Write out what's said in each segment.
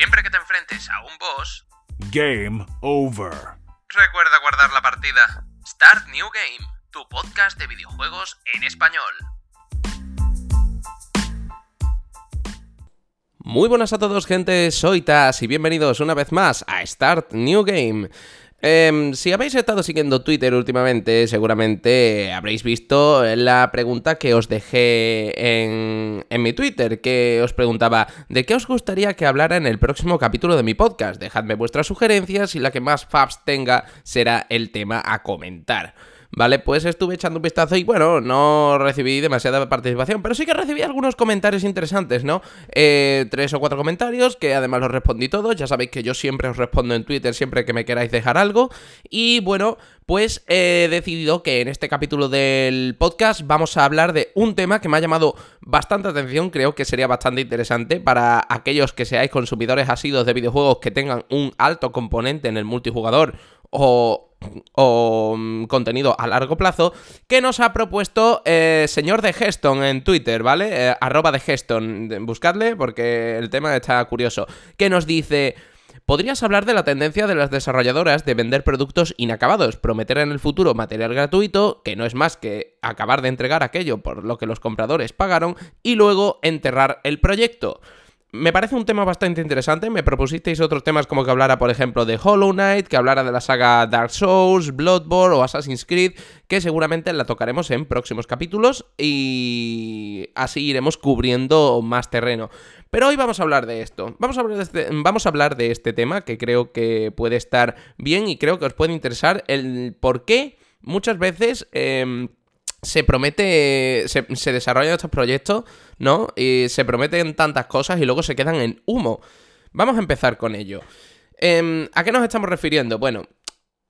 Siempre que te enfrentes a un boss, Game over. recuerda guardar la partida. Start New Game, tu podcast de videojuegos en español. Muy buenas a todos, gente. Soy Tas y bienvenidos una vez más a Start New Game. Em, si habéis estado siguiendo Twitter últimamente, seguramente habréis visto la pregunta que os dejé en, en mi Twitter, que os preguntaba de qué os gustaría que hablara en el próximo capítulo de mi podcast. Dejadme vuestras sugerencias y la que más faps tenga será el tema a comentar. Vale, pues estuve echando un vistazo y bueno, no recibí demasiada participación, pero sí que recibí algunos comentarios interesantes, ¿no? Eh, tres o cuatro comentarios que además los respondí todos, ya sabéis que yo siempre os respondo en Twitter siempre que me queráis dejar algo. Y bueno, pues he decidido que en este capítulo del podcast vamos a hablar de un tema que me ha llamado bastante atención, creo que sería bastante interesante para aquellos que seáis consumidores asidos de videojuegos que tengan un alto componente en el multijugador o o mm, contenido a largo plazo que nos ha propuesto eh, señor de Geston en Twitter, ¿vale? Eh, arroba de Geston, buscadle porque el tema está curioso. Que nos dice... ¿Podrías hablar de la tendencia de las desarrolladoras de vender productos inacabados, prometer en el futuro material gratuito, que no es más que acabar de entregar aquello por lo que los compradores pagaron, y luego enterrar el proyecto? Me parece un tema bastante interesante. Me propusisteis otros temas como que hablara, por ejemplo, de Hollow Knight, que hablara de la saga Dark Souls, Bloodborne o Assassin's Creed, que seguramente la tocaremos en próximos capítulos y así iremos cubriendo más terreno. Pero hoy vamos a hablar de esto. Vamos a hablar de este, vamos a hablar de este tema que creo que puede estar bien y creo que os puede interesar el por qué muchas veces... Em, se promete, se, se, desarrollan estos proyectos, ¿no? Y se prometen tantas cosas y luego se quedan en humo. Vamos a empezar con ello. Eh, ¿A qué nos estamos refiriendo? Bueno,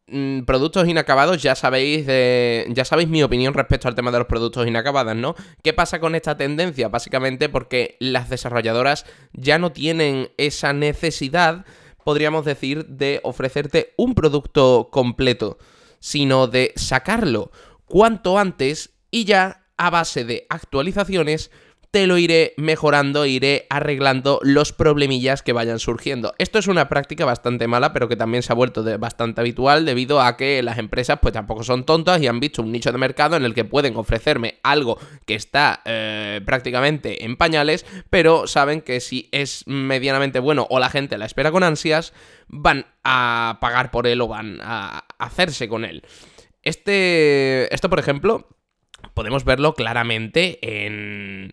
mmm, productos inacabados, ya sabéis, de, ya sabéis mi opinión respecto al tema de los productos inacabados, ¿no? ¿Qué pasa con esta tendencia? Básicamente porque las desarrolladoras ya no tienen esa necesidad, podríamos decir, de ofrecerte un producto completo, sino de sacarlo cuanto antes y ya a base de actualizaciones te lo iré mejorando, iré arreglando los problemillas que vayan surgiendo. Esto es una práctica bastante mala, pero que también se ha vuelto bastante habitual debido a que las empresas pues tampoco son tontas y han visto un nicho de mercado en el que pueden ofrecerme algo que está eh, prácticamente en pañales, pero saben que si es medianamente bueno o la gente la espera con ansias, van a pagar por él o van a hacerse con él. Este. Esto, por ejemplo, podemos verlo claramente en.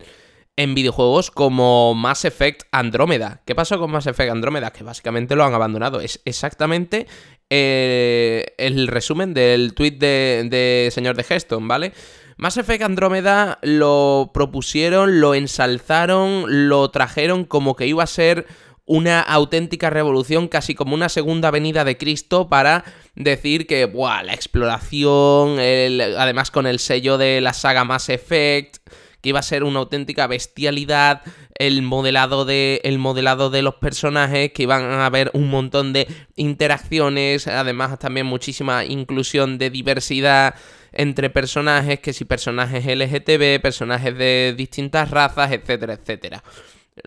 En videojuegos como Mass Effect Andrómeda. ¿Qué pasó con Mass Effect Andrómeda? Que básicamente lo han abandonado. Es exactamente eh, el resumen del tweet de, de señor de Geston, ¿vale? Mass Effect Andrómeda lo propusieron, lo ensalzaron, lo trajeron como que iba a ser una auténtica revolución, casi como una segunda venida de Cristo para decir que, ¡buah! La exploración, el, además con el sello de la saga Mass Effect, que iba a ser una auténtica bestialidad, el modelado de, el modelado de los personajes, que iban a haber un montón de interacciones, además también muchísima inclusión de diversidad entre personajes, que si personajes LGTB, personajes de distintas razas, etcétera, etcétera.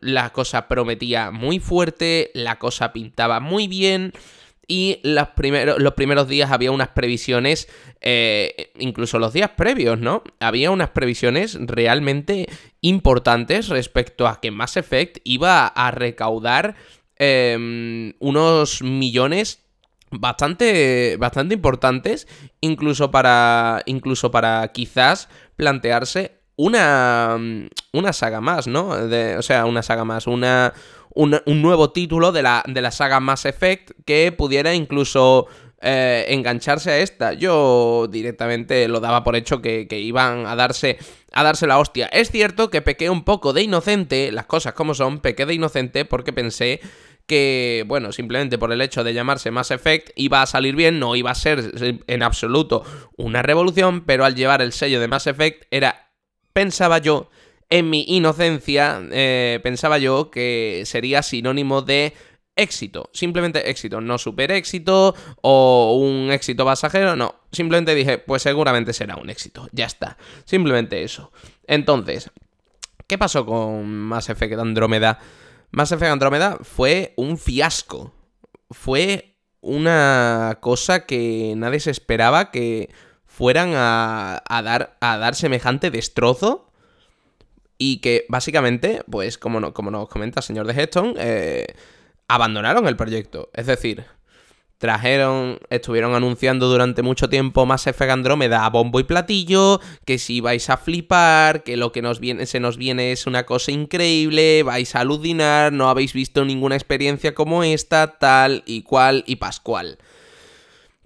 La cosa prometía muy fuerte, la cosa pintaba muy bien y los primeros, los primeros días había unas previsiones, eh, incluso los días previos, ¿no? Había unas previsiones realmente importantes respecto a que Mass Effect iba a recaudar eh, unos millones bastante, bastante importantes, incluso para, incluso para quizás plantearse una, una saga más, ¿no? De, o sea, una saga más, una, un nuevo título de la, de la saga Mass Effect que pudiera incluso eh, engancharse a esta. Yo directamente lo daba por hecho que, que, iban a darse, a darse la hostia. Es cierto que pequé un poco de inocente, las cosas como son, pequé de inocente porque pensé que, bueno, simplemente por el hecho de llamarse Mass Effect iba a salir bien, no iba a ser en absoluto una revolución, pero al llevar el sello de Mass Effect era pensaba yo, en mi inocencia, eh, pensaba yo que sería sinónimo de éxito, simplemente éxito, no super éxito o un éxito pasajero, no, simplemente dije, pues seguramente será un éxito, ya está, simplemente eso. Entonces, ¿qué pasó con Mass Effect Andrómeda? Mass Effect Andrómeda fue un fiasco. Fue una cosa que nadie se esperaba que fueran a, dar, a dar semejante destrozo. Y que básicamente, pues como, como nos comenta el señor de Heston, eh, abandonaron el proyecto. Es decir, trajeron, estuvieron anunciando durante mucho tiempo Mass Effect Andrómeda a bombo y platillo, que si vais a flipar, que lo que se nos viene es una cosa increíble, vais a aludinar, no habéis visto ninguna experiencia como esta, tal y cual y pascual.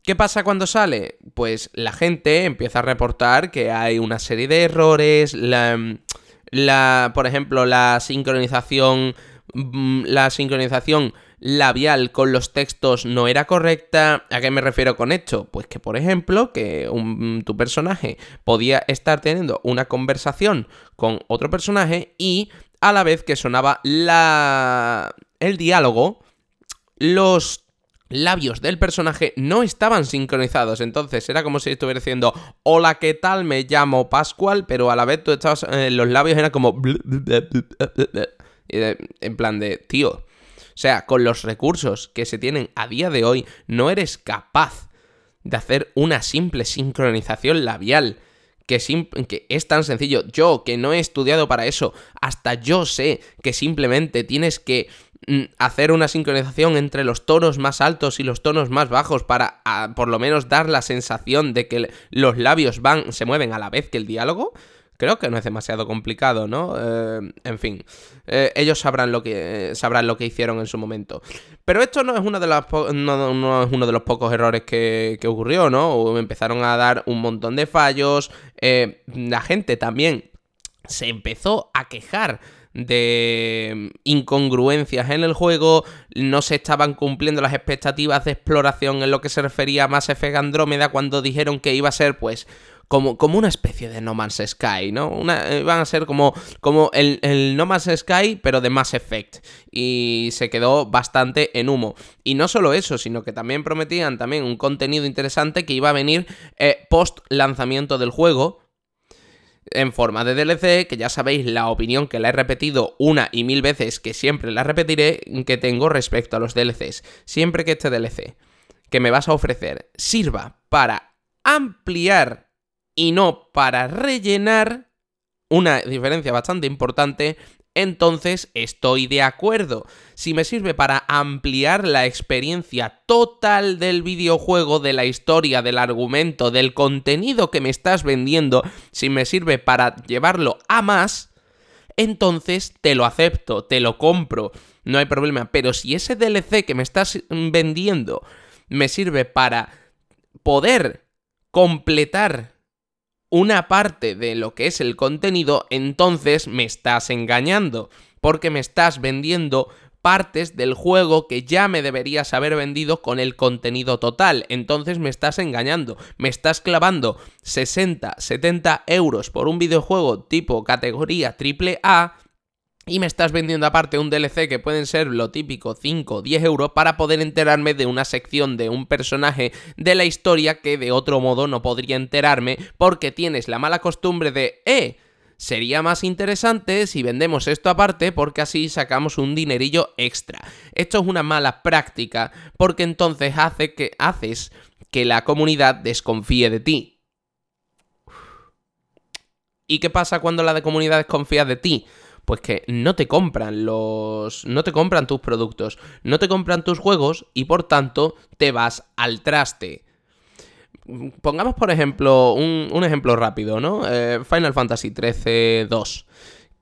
¿Qué pasa cuando sale? Pues la gente empieza a reportar que hay una serie de errores, la, la por ejemplo, la sincronización, mm, la sincronización labial con los textos no era correcta. ¿A qué me refiero con esto? Pues que, por ejemplo, que tu personaje podía estar teniendo una conversación con otro personaje y a la vez que sonaba la... el diálogo, los labios del personaje no estaban sincronizados. Entonces era como si estuviera diciendo, hola, ¿qué tal? Me llamo Pascual, pero a la vez tú estabas, eh, los labios eran como... En plan de, tío, o sea, con los recursos que se tienen a día de hoy, no eres capaz de hacer una simple sincronización labial. Que, es tan sencillo. Yo, que no he estudiado para eso, hasta yo sé que simplemente tienes que hacer una sincronización entre los tonos más altos y los tonos más bajos para por lo menos dar la sensación de que los labios van, se mueven a la vez que el diálogo. Creo que no es demasiado complicado, ¿no? Eh, en fin, eh, ellos sabrán lo, que, sabrán lo que hicieron en su momento. Pero esto no es, de no, es uno de los pocos errores que, que, ocurrió, ¿no? Empezaron a dar un montón de fallos. Eh, la gente también se empezó a quejar de incongruencias en el juego, no se estaban cumpliendo las expectativas de exploración en lo que se refería a Mass Effect Andrómeda cuando dijeron que iba a ser pues como, como una especie de No Man's Sky, ¿no? Una, eh, van a ser como, como el, el, No Man's Sky, pero de Mass Effect. Y se quedó bastante en humo. Y no solo eso, sino que también prometían también un contenido interesante que iba a venir eh, post lanzamiento del juego en forma de DLC, que ya sabéis la opinión que la he repetido una y mil veces, que siempre la repetiré, que tengo respecto a los DLCs. Siempre que este DLC que me vas a ofrecer sirva para ampliar y no para rellenar, una diferencia bastante importante, entonces estoy de acuerdo. Si me sirve para ampliar la experiencia total del videojuego, de la historia, del argumento, del contenido que me estás vendiendo, si me sirve para llevarlo a más, entonces te lo acepto, te lo compro, no hay problema. Pero si ese DLC que me estás vendiendo me sirve para poder completar una parte de lo que es el contenido, entonces me estás engañando, porque me estás vendiendo partes del juego que ya me deberías haber vendido con el contenido total. Entonces me estás engañando, me estás clavando 60, 70 euros por un videojuego tipo categoría AAA y me estás vendiendo aparte un DLC que pueden ser lo típico 5 o 10 euros para poder enterarme de una sección de un personaje de la historia que de otro modo no podría enterarme porque tienes la mala costumbre de, eh, sería más interesante si vendemos esto aparte porque así sacamos un dinerillo extra. Esto es una mala práctica porque entonces hace que haces que la comunidad desconfíe de ti. ¿Y qué pasa cuando la comunidad desconfía de ti? Pues que no te compran los. no te compran tus productos, no te compran tus juegos y por tanto te vas al traste. Pongamos, por ejemplo, un, ejemplo rápido, ¿no? Eh, Final Fantasy XIII 2.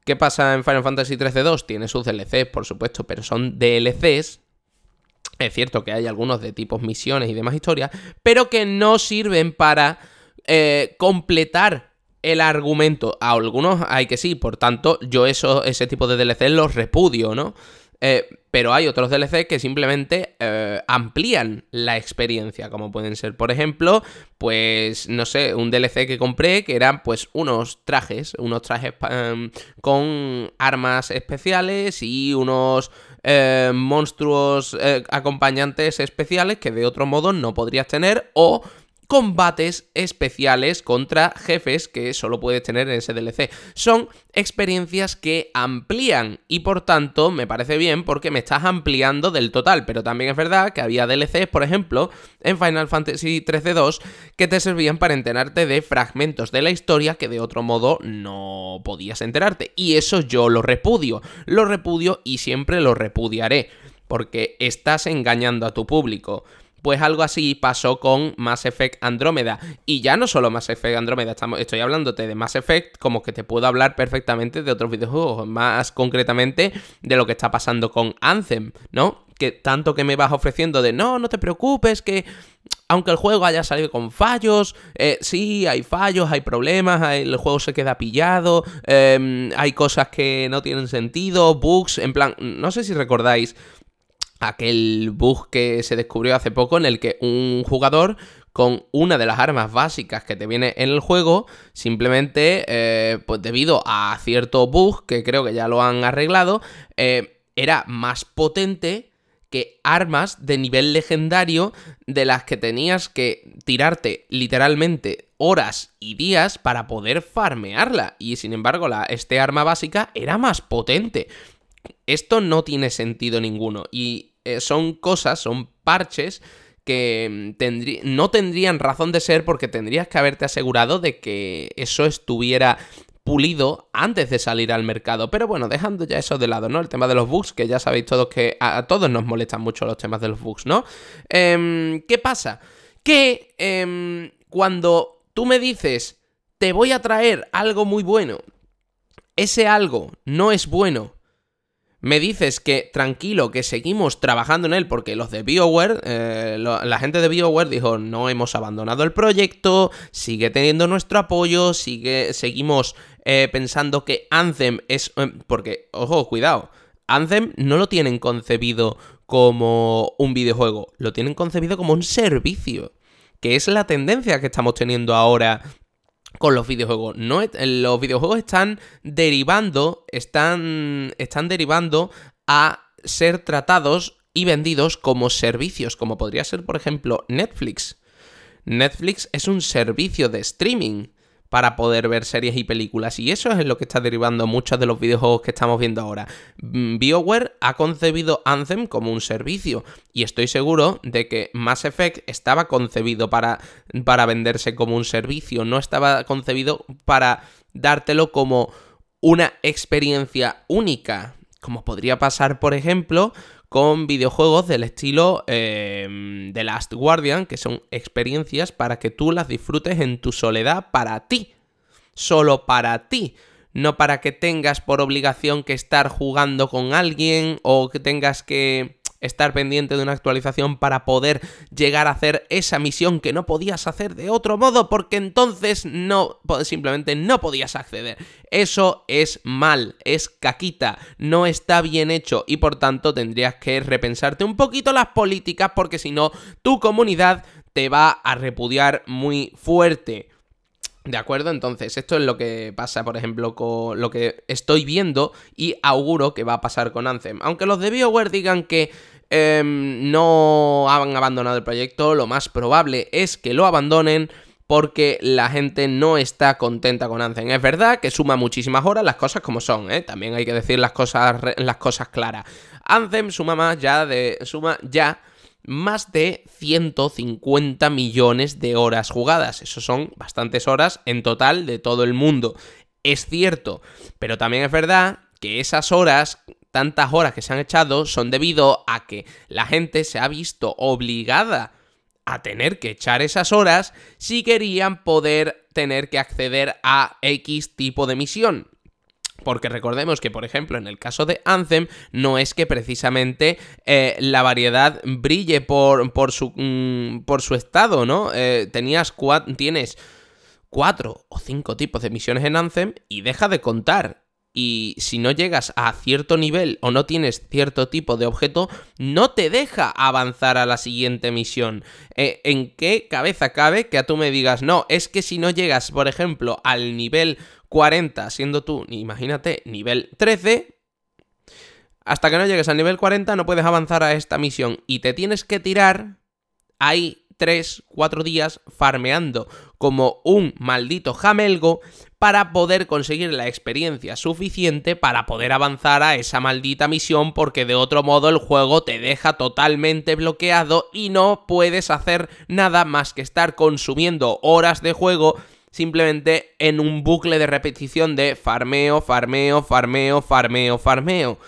¿Qué pasa en Final Fantasy XIII 2? Tiene sus DLCs, por supuesto, pero son DLCs. Es cierto que hay algunos de tipos misiones y demás historias, pero que no sirven para eh, completar el argumento. A algunos hay que sí, por tanto, yo eso, ese tipo de DLC los repudio, ¿no? Eh, pero hay otros DLC que simplemente eh, amplían la experiencia, como pueden ser, por ejemplo, pues, no sé, un DLC que compré que eran pues unos trajes, unos trajes em, con armas especiales y unos eh, monstruos acompañantes especiales que de otro modo no podrías tener o combates especiales contra jefes que solo puedes tener en ese DLC. Son experiencias que amplían y por tanto me parece bien porque me estás ampliando del total, pero también es verdad que había DLCs, por ejemplo, en Final Fantasy 13-2 que te servían para enterarte de fragmentos de la historia que de otro modo no podías enterarte. Y eso yo lo repudio, lo repudio y siempre lo repudiaré, porque estás engañando a tu público. Pues algo así pasó con Mass Effect Andrómeda. Y ya no solo Mass Effect Andrómeda, estoy hablándote de Mass Effect como que te puedo hablar perfectamente de otros videojuegos, más concretamente de lo que está pasando con Anthem, ¿no? Que tanto que me vas ofreciendo de no, no te preocupes, que aunque el juego haya salido con fallos, eh, sí, hay fallos, hay problemas, el juego se queda pillado, em, hay cosas que no tienen sentido, bugs, en plan, no sé si recordáis aquel bug que se descubrió hace poco en el que un jugador con una de las armas básicas que te viene en el juego, simplemente, eh, pues debido a cierto bug, que creo que ya lo han arreglado, eh, era más potente que armas de nivel legendario de las que tenías que tirarte literalmente horas y días para poder farmearla. Y sin embargo, la, este arma básica era más potente. Esto no tiene sentido ninguno. Y eh, son cosas, son parches que mm, no tendrían razón de ser porque tendrías que haberte asegurado de que eso estuviera pulido antes de salir al mercado. Pero bueno, dejando ya eso de lado, ¿no? El tema de los bugs, que ya sabéis todos que a, todos nos molestan mucho los temas de los bugs, ¿no? Em, ¿Qué pasa? Que em, cuando tú me dices, te voy a traer algo muy bueno, ese algo no es bueno me dices que tranquilo, que seguimos trabajando en él porque los de BioWare, eh, la gente de BioWare dijo no hemos abandonado el proyecto, sigue teniendo nuestro apoyo, sigue, seguimos eh, pensando que Anthem es... Eh, porque, ojo, cuidado, Anthem no lo tienen concebido como un videojuego, lo tienen concebido como un servicio que es la tendencia que estamos teniendo ahora con los videojuegos. No, los videojuegos están derivando, están, están derivando a ser tratados y vendidos como servicios, como podría ser, por ejemplo, Netflix. Netflix es un servicio de streaming para poder ver series y películas. Y eso es lo que está derivando muchos de los videojuegos que estamos viendo ahora. Mm, BioWare ha concebido Anthem como un servicio. Y estoy seguro de que Mass Effect estaba concebido para, para venderse como un servicio. No estaba concebido para dártelo como una experiencia única. Como podría pasar, por ejemplo, con videojuegos del estilo eh, The Last Guardian, que son experiencias para que tú las disfrutes en tu soledad para ti. Solo para ti. No para que tengas por obligación que estar jugando con alguien o que tengas que estar pendiente de una actualización para poder llegar a hacer esa misión que no podías hacer de otro modo porque entonces no simplemente no podías acceder. Eso es mal, es caquita, no está bien hecho y por tanto tendrías que repensarte un poquito las políticas porque si no tu comunidad te va a repudiar muy fuerte. ¿De acuerdo? Entonces, esto es lo que pasa, por ejemplo, con lo que estoy viendo y auguro que va a pasar con Anthem. Aunque los de BioWare digan que Em, no han abandonado el proyecto, lo más probable es que lo abandonen porque la gente no está contenta con Anthem. Es verdad que suma muchísimas horas las cosas como son, ¿eh? también hay que decir las cosas, las cosas claras. Anthem suma más ya de suma ya más de 150 millones de horas jugadas. Eso son bastantes horas en total de todo el mundo. Es cierto, pero también es verdad que esas horas tantas horas que se han echado son debido a que la gente se ha visto obligada a tener que echar esas horas si querían poder tener que acceder a X tipo de misión. Porque recordemos que, por ejemplo, en el caso de Anthem, no es que precisamente eh, la variedad brille por, por, su, mm, por su estado, ¿no? Eh, tenías tienes cuatro o cinco tipos de misiones en Anthem y deja de contar y si no llegas a cierto nivel o no tienes cierto tipo de objeto, no te deja avanzar a la siguiente misión. Eh, ¿En qué cabeza cabe que a tú me digas, no, es que si no llegas, por ejemplo, al nivel 40, siendo tú, imagínate, nivel 13, hasta que no llegues al nivel 40 no puedes avanzar a esta misión y te tienes que tirar, hay 3, 4 días farmeando como un maldito jamelgo para poder conseguir la experiencia suficiente para poder avanzar a esa maldita misión porque de otro modo el juego te deja totalmente bloqueado y no puedes hacer nada más que estar consumiendo horas de juego simplemente en un bucle de repetición de farmeo, farmeo, farmeo, farmeo, farmeo.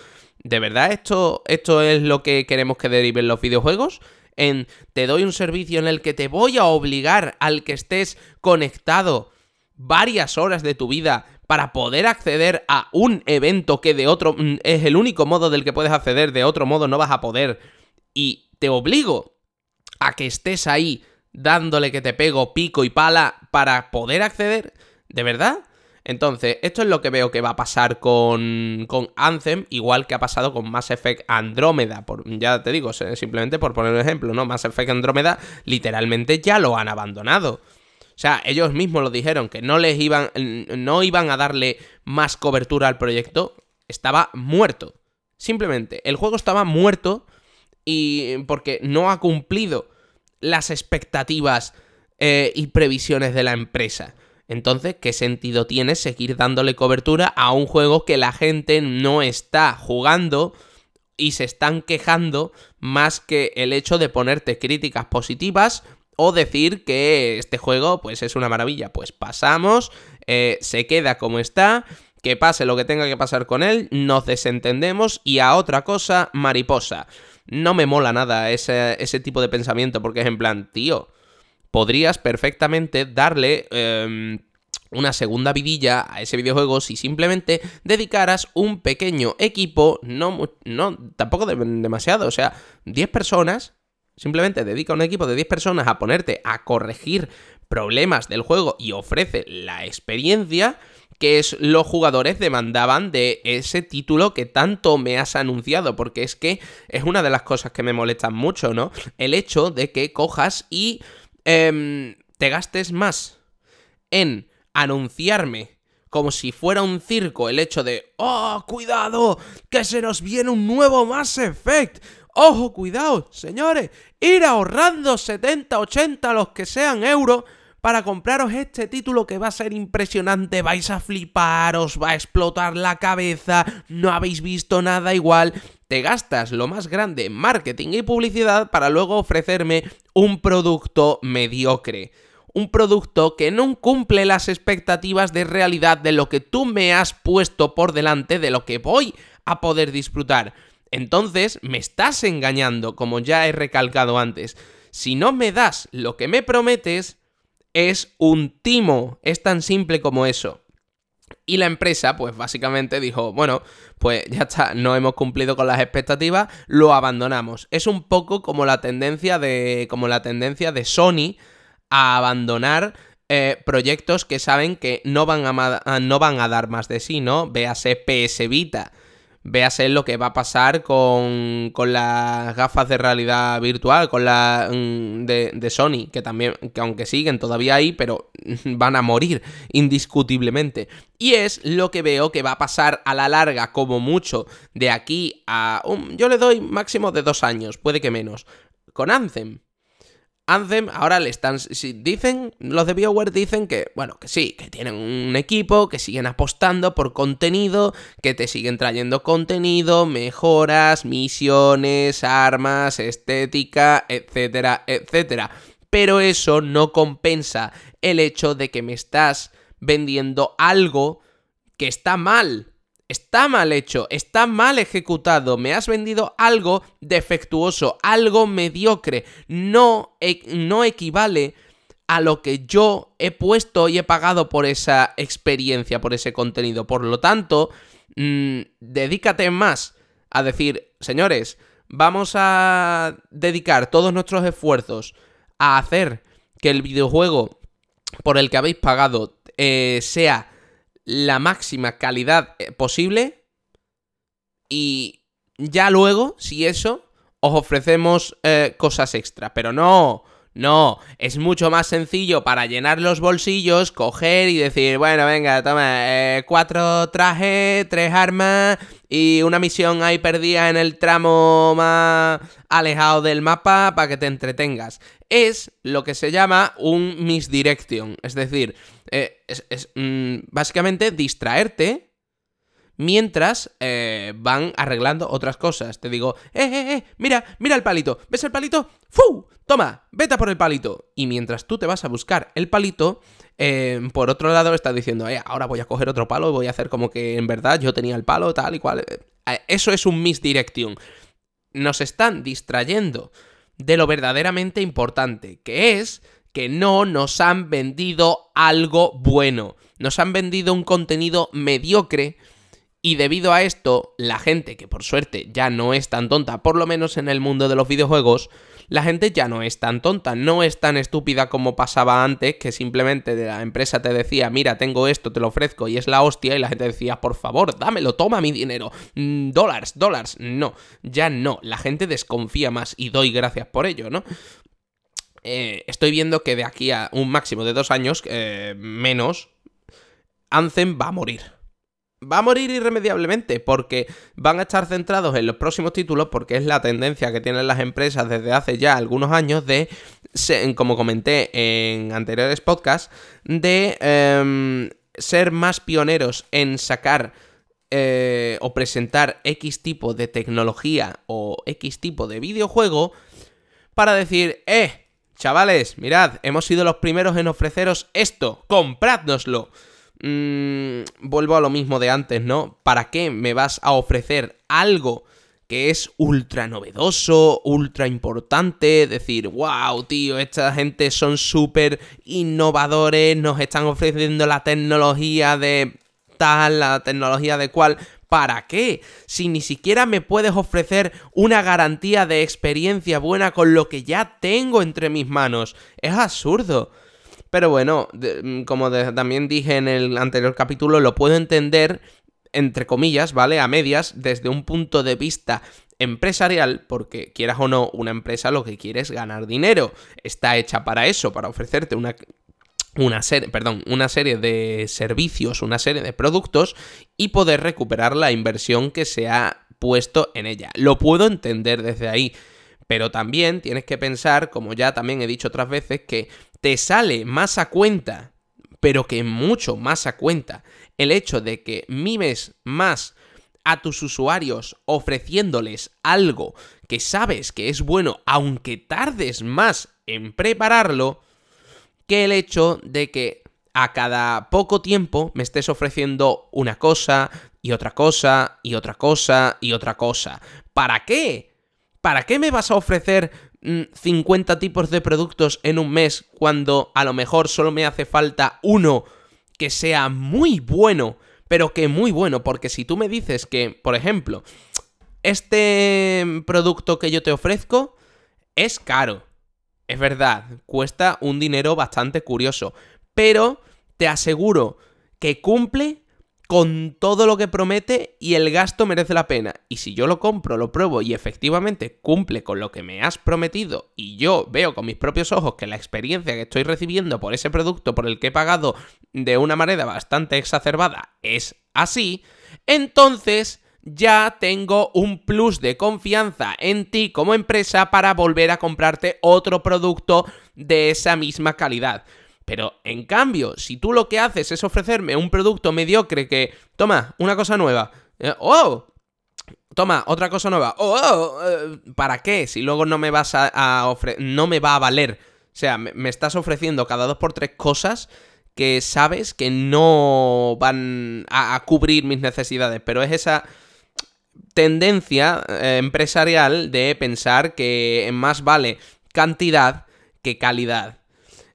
¿De verdad esto, esto es lo que queremos que deriven los videojuegos? En te doy un servicio en el que te voy a obligar al que estés conectado varias horas de tu vida para poder acceder a un evento que de otro mm, es el único modo del que puedes acceder, de otro modo no vas a poder. Y te obligo a que estés ahí dándole que te pego pico y pala para poder acceder, ¿de verdad? Entonces, esto es lo que veo que va a pasar con, con Anthem, igual que ha pasado con Mass Effect Andrómeda. Ya te digo, simplemente por poner un ejemplo, ¿no? Mass Effect Andrómeda literalmente ya lo han abandonado. O sea, ellos mismos lo dijeron, que no les iban, no iban a darle más cobertura al proyecto. Estaba muerto. Simplemente, el juego estaba muerto y porque no ha cumplido las expectativas eh, y previsiones de la empresa. Entonces, ¿qué sentido tiene seguir dándole cobertura a un juego que la gente no está jugando y se están quejando más que el hecho de ponerte críticas positivas o decir que este juego pues es una maravilla? Pues pasamos, eh, se queda como está, que pase lo que tenga que pasar con él, nos desentendemos y a otra cosa, mariposa no me mola nada ese, ese tipo de pensamiento, porque es en plan, tío, podrías perfectamente darle... Em, una segunda vidilla a ese videojuego si simplemente dedicaras un pequeño equipo, no, no tampoco demasiado, o sea, 10 personas, simplemente dedica un equipo de 10 personas a ponerte a corregir problemas del juego y ofrece la experiencia que es los jugadores demandaban de ese título que tanto me has anunciado, porque es que es una de las cosas que me molestan mucho, ¿no? El hecho de que cojas y em, te gastes más en anunciarme como si fuera un circo el hecho de, oh, cuidado, que se nos viene un nuevo Mass Effect. Ojo, cuidado, señores, ir ahorrando 70, 80, los que sean euros para compraros este título que va a ser impresionante, vais a flipar, os va a explotar la cabeza, no habéis visto nada igual. Te gastas lo más grande en marketing y publicidad para luego ofrecerme un producto mediocre un producto que no cumple las expectativas de realidad de lo que tú me has puesto por delante, de lo que voy a poder disfrutar. Entonces me estás engañando, como ya he recalcado antes. Si no me das lo que me prometes, es un timo. Es tan simple como eso. Y la empresa, pues básicamente dijo, bueno, pues ya está, no hemos cumplido con las expectativas, lo abandonamos. Es un poco como la tendencia de. como la tendencia de Sony a abandonar eh, proyectos que saben que no van a, no van a dar más de sí, ¿no? Véase PS Vita véase lo que va a pasar con, con las gafas de realidad virtual, con la mm, de, de, Sony, que también, que aunque siguen todavía ahí, pero van a morir indiscutiblemente. Y es lo que veo que va a pasar a la larga, como mucho, de aquí a... yo le doy máximo de dos años, puede que menos, con Anthem. Anthem ahora le están... Dicen, los de BioWare dicen que, bueno, que sí, que tienen un equipo, que siguen apostando por contenido, que te siguen trayendo contenido, mejoras, misiones, armas, estética, etcétera, etcétera. Pero eso no compensa el hecho de que me estás vendiendo algo que está mal está mal hecho, está mal ejecutado, me has vendido algo defectuoso, algo mediocre, no, e, no equivale a lo que yo he puesto y he pagado por esa experiencia, por ese contenido. Por lo tanto, mm, dedícate más a decir, señores, vamos a dedicar todos nuestros esfuerzos a hacer que el videojuego por el que habéis pagado eh, sea la máxima calidad eh, posible y ya luego, si eso, os ofrecemos eh, cosas extra. Pero no, No, es mucho más sencillo para llenar los bolsillos, coger y decir, bueno, venga, toma, eh, cuatro trajes, tres armas y una misión ahí perdida en el tramo más alejado del mapa para que te entretengas. Es lo que se llama un misdirection, es decir, eh, es, mm, básicamente distraerte mientras eh, van arreglando otras cosas. Te digo, eh, eh, eh, mira, mira el palito, ¿ves el palito? ¡Fu! Toma, vete por el palito. Y mientras tú te vas a buscar el palito, eh, por otro lado estás diciendo, eh, ahora voy a coger otro palo y voy a hacer como que en verdad yo tenía el palo, tal y cual. Eso es un misdirection. Nos están distrayendo de lo verdaderamente importante, que es que no nos han vendido algo bueno. Nos han vendido un contenido mediocre y debido a esto, la gente, que por suerte ya no es tan tonta, por lo menos en el mundo de los videojuegos, la gente ya no es tan tonta, no es tan estúpida como pasaba antes, que simplemente de la empresa te decía, mira, tengo esto, te lo ofrezco y es la hostia, y la gente decía, por favor, dámelo, toma mi dinero, mm, dólares, dólares. No, ya no, la gente desconfía más y doy gracias por ello, ¿no? Eh, estoy viendo que de aquí a un máximo de dos años, eh, menos, Anthem va a morir va a morir irremediablemente porque van a estar centrados en los próximos títulos porque es la tendencia que tienen las empresas desde hace ya algunos años de, como comenté en anteriores podcasts, de em, ser más pioneros en sacar eh, o presentar X tipo de tecnología o X tipo de videojuego para decir, eh, chavales, mirad, hemos sido los primeros en ofreceros esto, comprádnoslo. Mm, vuelvo a lo mismo de antes, ¿no? ¿Para qué me vas a ofrecer algo que es ultra novedoso, ultra importante? Decir, wow, tío, esta gente son súper innovadores, nos están ofreciendo la tecnología de tal, la tecnología de cual. ¿Para qué? Si ni siquiera me puedes ofrecer una garantía de experiencia buena con lo que ya tengo entre mis manos. Es absurdo. Pero bueno, mm, como también dije en el anterior capítulo, lo puedo entender, entre comillas, ¿vale? A medias, desde un punto de vista empresarial, porque quieras o no, una empresa lo que quiere es ganar dinero. Está hecha para eso, para ofrecerte una, una serie, perdón, una serie de servicios, una serie de productos y poder recuperar la inversión que se ha puesto en ella. Lo puedo entender desde ahí. Pero también tienes que pensar, como ya también he dicho otras veces, que te sale más a cuenta, pero que mucho más a cuenta, el hecho de que mimes más a tus usuarios ofreciéndoles algo que sabes que es bueno, aunque tardes más en prepararlo, que el hecho de que a cada poco tiempo me estés ofreciendo una cosa y otra cosa y otra cosa y otra cosa. ¿Para qué? ¿Para qué me vas a ofrecer 50 tipos de productos en un mes cuando a lo mejor solo me hace falta uno que sea muy bueno, pero que muy bueno, porque si tú me dices que, por ejemplo, este producto que yo te ofrezco es caro, es verdad, cuesta un dinero bastante curioso, pero te aseguro que cumple con todo lo que promete y el gasto merece la pena. Y si yo lo compro, lo pruebo y efectivamente cumple con lo que me has prometido y yo veo con mis propios ojos que la experiencia que estoy recibiendo por ese producto por el que he pagado de una manera bastante exacerbada es así, entonces ya tengo un plus de confianza en ti como empresa para volver a comprarte otro producto de esa misma calidad. Pero en cambio, si tú lo que haces es ofrecerme un producto mediocre que, toma, una cosa nueva, eh, ¡oh! Toma, otra cosa nueva, ¡oh! oh eh, ¿Para qué? Si luego no me vas a, ofrecer, no me va a valer. O sea, me, estás ofreciendo cada dos por tres cosas que sabes que no van a, cubrir mis necesidades, pero es esa tendencia eh, empresarial de pensar que más vale cantidad que calidad.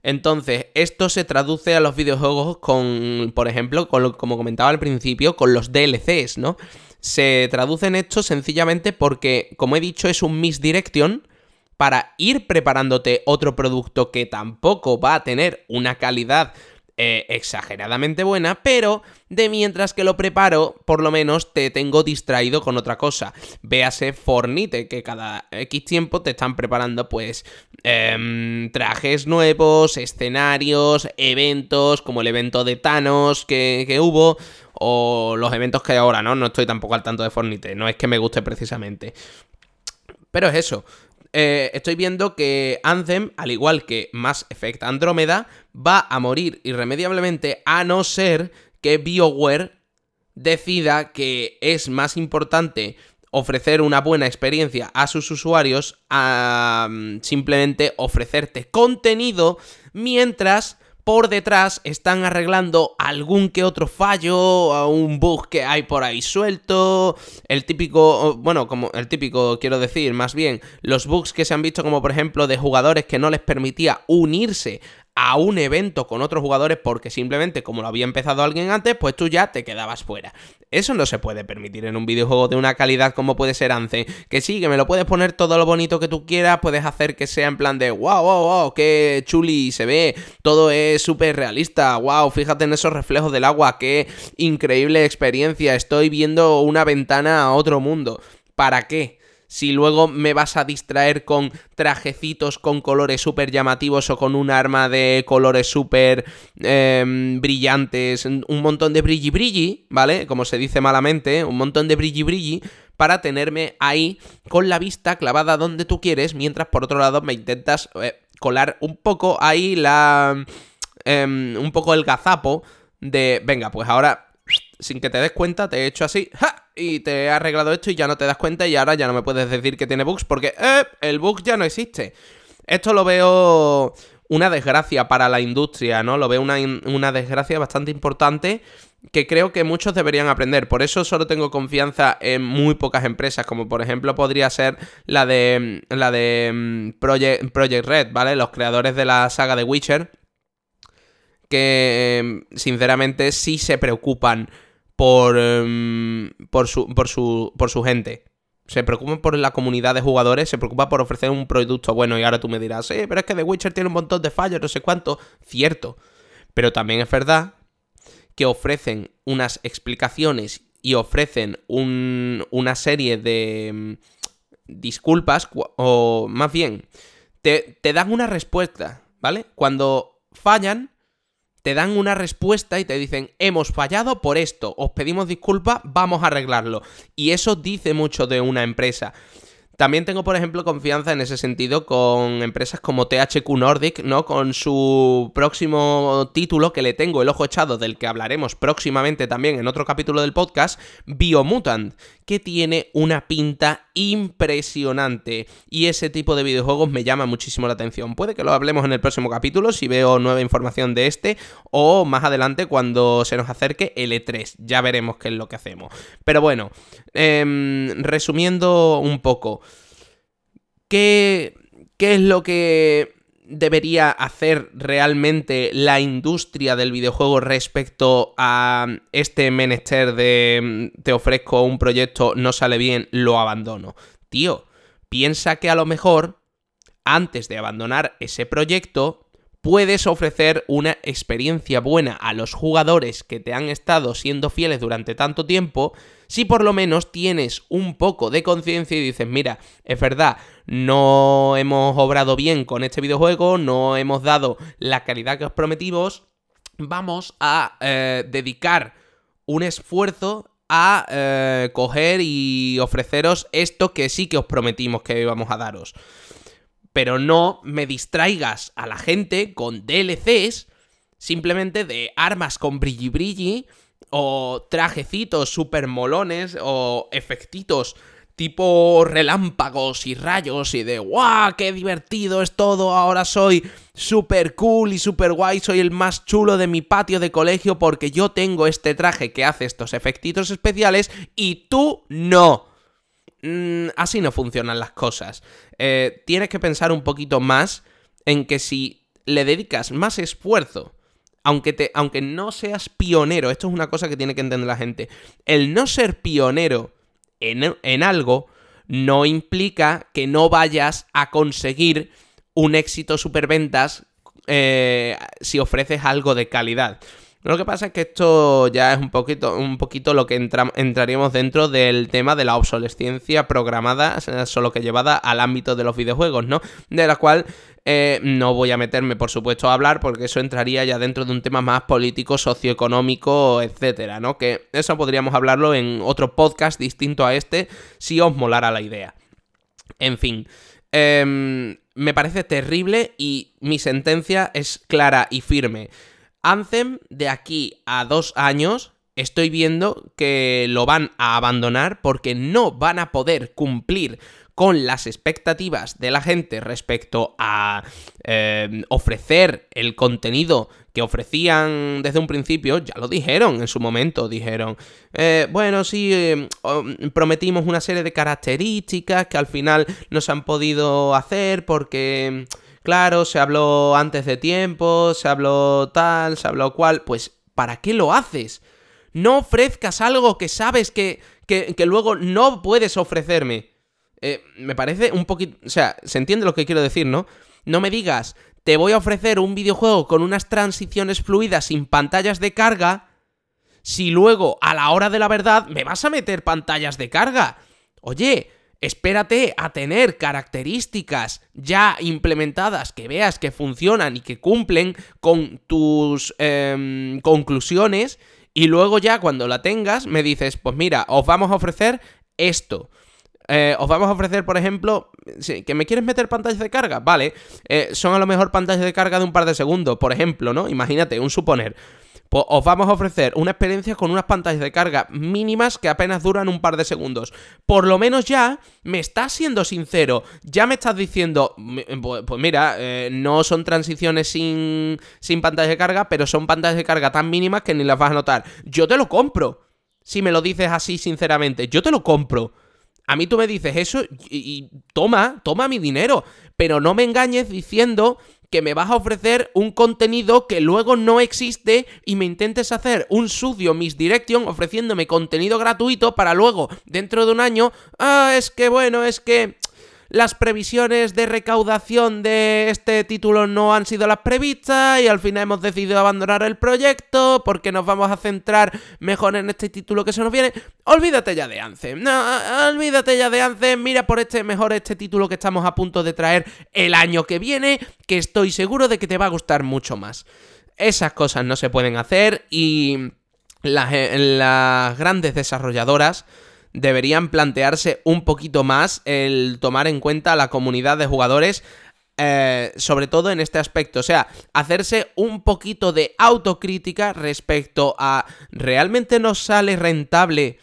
Entonces, esto se traduce a los videojuegos con, por ejemplo, con como comentaba al principio, con los DLCs, ¿no? Se traduce en esto sencillamente porque, como he dicho, es un misdirection para ir preparándote otro producto que tampoco va a tener una calidad eh, exageradamente buena, pero de mientras que lo preparo, por lo menos te tengo distraído con otra cosa. Véase Fornite, que cada X tiempo te están preparando pues em, trajes nuevos, escenarios, eventos, como el evento de Thanos que, que hubo, o los eventos que hay ahora, ¿no? No estoy tampoco al tanto de Fornite, no es que me guste precisamente. Pero es eso, eh, estoy viendo que Anthem, al igual que Mass Effect Andrómeda, va a morir irremediablemente a no ser que BioWare decida que es más importante ofrecer una buena experiencia a sus usuarios a mm, simplemente ofrecerte contenido mientras por detrás están arreglando algún que otro fallo, un bug que hay por ahí suelto, el típico, bueno, como el típico quiero decir, más bien, los bugs que se han visto como por ejemplo de jugadores que no les permitía unirse a un evento con otros jugadores porque simplemente como lo había empezado alguien antes, pues tú ya te quedabas fuera. Eso no se puede permitir en un videojuego de una calidad como puede ser Ance. Que sí, que me lo puedes poner todo lo bonito que tú quieras, puedes hacer que sea en plan de wow, wow, wow, qué chuli se ve, todo es súper realista, wow, fíjate en esos reflejos del agua, qué increíble experiencia, estoy viendo una ventana a otro mundo. ¿Para qué? Si luego me vas a distraer con trajecitos con colores súper llamativos o con un arma de colores súper em, brillantes, un montón de brilli brilli, ¿vale? Como se dice malamente, un montón de brilli brilli para tenerme ahí con la vista clavada donde tú quieres, mientras por otro lado me intentas eh, colar un poco ahí la... Em, un poco el gazapo de, venga, pues ahora sin que te des cuenta, te he hecho así, ¡ja! Y te he arreglado esto y ya no te das cuenta y ahora ya no me puedes decir que tiene bugs porque ¡eh! el bug ya no existe. Esto lo veo una desgracia para la industria, ¿no? Lo veo una, una desgracia bastante importante que creo que muchos deberían aprender. Por eso solo tengo confianza en muy pocas empresas, como por ejemplo podría ser la de la de mm, Project, Project Red, ¿vale? Los creadores de la saga de Witcher que em, sinceramente sí se preocupan por, em, por, su, por, su, por su gente. Se preocupan por la comunidad de jugadores, se preocupa por ofrecer un producto bueno. Y ahora tú me dirás, eh, pero es que The Witcher tiene un montón de fallos, no sé cuánto. Cierto. Pero también es verdad que ofrecen unas explicaciones y ofrecen una serie de em, disculpas, o más bien, te, te dan una respuesta, ¿vale? Cuando fallan, te dan una respuesta y te dicen, hemos fallado por esto, os pedimos disculpas, vamos a arreglarlo. Y eso dice mucho de una empresa. También tengo, por ejemplo, confianza en ese sentido con empresas como THQ Nordic, ¿no? Con su próximo título que le tengo el ojo echado, del que hablaremos próximamente también en otro capítulo del podcast, Biomutant, que tiene una pinta impresionante. Y ese tipo de videojuegos me llama muchísimo la atención. Puede que lo hablemos en el próximo capítulo si veo nueva información de este, o más adelante cuando se nos acerque el E3. Ya veremos qué es lo que hacemos. Pero bueno, em, resumiendo un poco. ¿Qué, es lo que debería hacer realmente la industria del videojuego respecto a este menester de te ofrezco un proyecto, no sale bien, lo abandono? Tío, piensa que a lo mejor, antes de abandonar ese proyecto, puedes ofrecer una experiencia buena a los jugadores que te han estado siendo fieles durante tanto tiempo, si por lo menos tienes un poco de conciencia y dices, mira, es verdad, no hemos obrado bien con este videojuego, no hemos dado la calidad que os prometimos, vamos a eh, dedicar un esfuerzo a eh, coger y ofreceros esto que sí que os prometimos que íbamos a daros. Pero no me distraigas a la gente con DLCs simplemente de armas con brilli brilli o trajecitos super molones o efectitos tipo relámpagos y rayos y de ¡guau! ¡Qué divertido es todo! Ahora soy super cool y super guay, soy el más chulo de mi patio de colegio porque yo tengo este traje que hace estos efectitos especiales y tú no. Mm, así no funcionan las cosas. Eh, tienes que pensar un poquito más en que si le dedicas más esfuerzo, aunque, te, aunque no seas pionero, esto es una cosa que tiene que entender la gente, el no ser pionero en, en algo no implica que no vayas a conseguir un éxito superventas eh, si ofreces algo de calidad. Lo que pasa es que esto ya es un poquito, un poquito lo que entraríamos dentro del tema de la obsolescencia programada, solo que llevada al ámbito de los videojuegos, ¿no? De la cual eh, no voy a meterme, por supuesto, a hablar, porque eso entraría ya dentro de un tema más político, socioeconómico, etcétera, ¿no? Que eso podríamos hablarlo en otro podcast distinto a este, si os molara la idea. En fin. Em, me parece terrible y mi sentencia es clara y firme. Anthem, de aquí a dos años, estoy viendo que lo van a abandonar porque no van a poder cumplir con las expectativas de la gente respecto a eh, ofrecer el contenido que ofrecían desde un principio, ya lo dijeron en su momento, dijeron, eh, bueno, sí, eh, prometimos una serie de características que al final no se han podido hacer porque claro, se habló antes de tiempo, se habló tal, se habló cual, pues ¿para qué lo haces? No ofrezcas algo que sabes que, que, luego no puedes ofrecerme. Eh, me parece un poquito... O sea, se entiende lo que quiero decir, ¿no? No me digas, te voy a ofrecer un videojuego con unas transiciones fluidas sin pantallas de carga, si luego, a la hora de la verdad, me vas a meter pantallas de carga. Oye, Espérate a tener características ya implementadas que veas que funcionan y que cumplen con tus em, conclusiones y luego ya cuando la tengas me dices, pues mira, os vamos a ofrecer esto. Eh, os vamos a ofrecer, por ejemplo, que me quieres meter pantallas de carga, vale, eh, son a lo mejor pantallas de carga de un par de segundos, por ejemplo, ¿no? Imagínate, un suponer. Pues os vamos a ofrecer una experiencia con unas pantallas de carga mínimas que apenas duran un par de segundos. Por lo menos ya me estás siendo sincero. Ya me estás diciendo, pues, pues mira, eh, no son transiciones sin, sin pantallas de carga, pero son pantallas de carga tan mínimas que ni las vas a notar. Yo te lo compro. Si me lo dices así sinceramente, yo te lo compro. A mí tú me dices eso y, toma, toma mi dinero. Pero no me engañes diciendo que me vas a ofrecer un contenido que luego no existe y me intentes hacer un sucio misdirection ofreciéndome contenido gratuito para luego, dentro de un año, ah, es que bueno, es que las previsiones de recaudación de este título no han sido las previstas y al final hemos decidido abandonar el proyecto porque nos vamos a centrar mejor en este título que se nos viene. Olvídate ya de Anthem. No, olvídate ya de Anthem. Mira por este mejor este título que estamos a punto de traer el año que viene, que estoy seguro de que te va a gustar mucho más. Esas cosas no se pueden hacer y las, eh, las grandes desarrolladoras deberían plantearse un poquito más el tomar en cuenta la comunidad de jugadores eh, sobre todo en este aspecto, o sea, hacerse un poquito de autocrítica respecto a ¿realmente nos sale rentable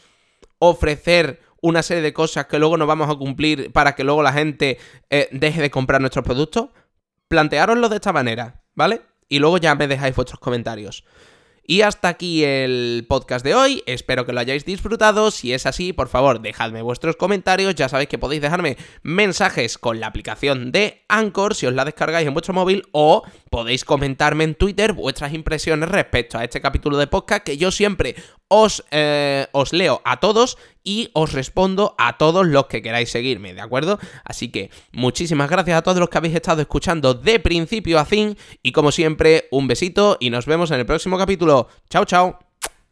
ofrecer una serie de cosas que luego no vamos a cumplir para que luego la gente eh, deje de comprar nuestros productos? Planteároslo de esta manera, ¿vale? Y luego ya me dejáis vuestros comentarios. Y hasta aquí el podcast de hoy, espero que lo hayáis disfrutado, si es así, por favor, dejadme vuestros comentarios, ya sabéis que podéis dejarme mensajes con la aplicación de Anchor si os la descargáis en vuestro móvil o podéis comentarme en Twitter vuestras impresiones respecto a este capítulo de podcast que yo siempre os, eh, os leo a todos y os respondo a todos los que queráis seguirme, ¿de acuerdo? Así que muchísimas gracias a todos los que habéis estado escuchando de principio a fin y como siempre un besito y nos vemos en el próximo capítulo. Chao, chao.